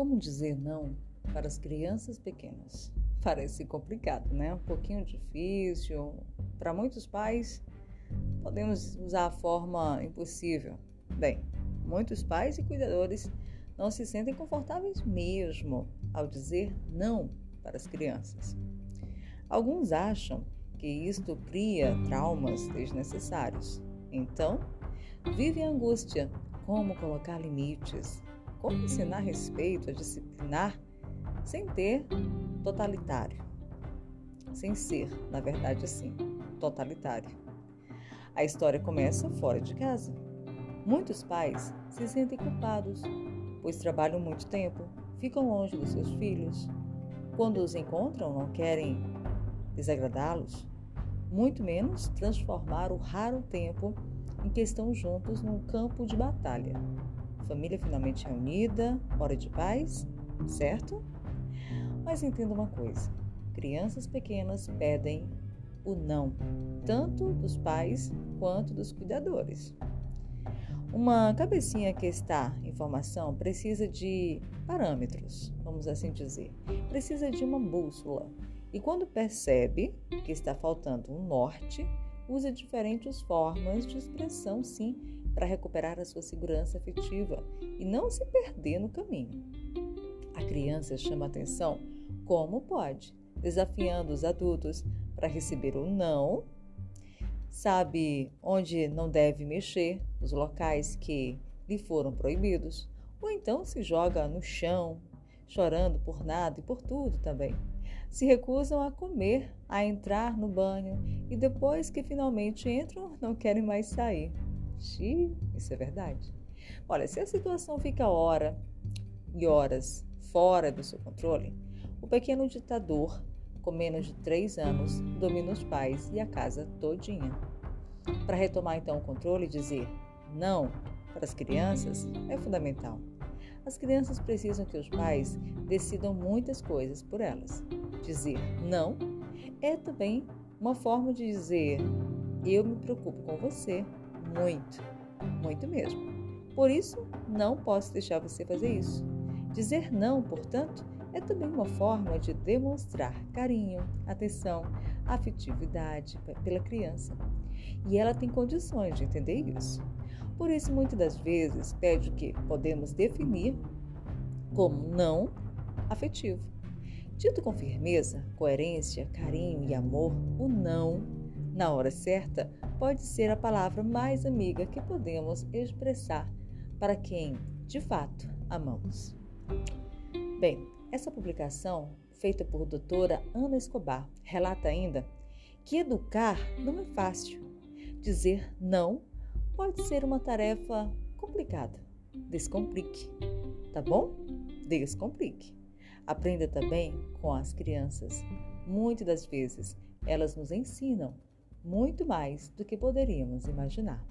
Como dizer não para as crianças pequenas? Parece complicado, né? Um pouquinho difícil. Para muitos pais, podemos usar a forma impossível. Bem, muitos pais e cuidadores não se sentem confortáveis mesmo ao dizer não para as crianças. Alguns acham que isto cria traumas desnecessários. Então, vivem angústia. Como colocar limites? Como ensinar respeito a disciplinar sem ter totalitário? Sem ser, na verdade, assim, totalitário. A história começa fora de casa. Muitos pais se sentem culpados, pois trabalham muito tempo, ficam longe dos seus filhos. Quando os encontram, não querem desagradá-los, muito menos transformar o raro tempo em que estão juntos num campo de batalha. Família finalmente reunida, hora de paz, certo? Mas entenda uma coisa: crianças pequenas pedem o não, tanto dos pais quanto dos cuidadores. Uma cabecinha que está em formação precisa de parâmetros, vamos assim dizer. Precisa de uma bússola. E quando percebe que está faltando um norte, usa diferentes formas de expressão, sim, para recuperar a sua segurança afetiva e não se perder no caminho. A criança chama atenção como pode, desafiando os adultos para receber o não sabe onde não deve mexer, os locais que lhe foram proibidos, ou então se joga no chão, chorando por nada e por tudo também. Se recusam a comer, a entrar no banho e depois que finalmente entram, não querem mais sair. Xiii, isso é verdade. Olha, se a situação fica hora e horas fora do seu controle, o pequeno ditador com menos de três anos, domina os pais e a casa todinha. Para retomar então o controle e dizer não para as crianças é fundamental. As crianças precisam que os pais decidam muitas coisas por elas. Dizer não é também uma forma de dizer eu me preocupo com você muito, muito mesmo. Por isso, não posso deixar você fazer isso. Dizer não, portanto, é também uma forma de demonstrar carinho, atenção, afetividade pela criança. E ela tem condições de entender isso. Por isso, muitas das vezes, pede o que podemos definir como não afetivo. Dito com firmeza, coerência, carinho e amor, o não, na hora certa, pode ser a palavra mais amiga que podemos expressar para quem, de fato, amamos. Bem, essa publicação, feita por doutora Ana Escobar, relata ainda que educar não é fácil. Dizer não pode ser uma tarefa complicada. Descomplique, tá bom? Descomplique. Aprenda também com as crianças. Muitas das vezes elas nos ensinam muito mais do que poderíamos imaginar.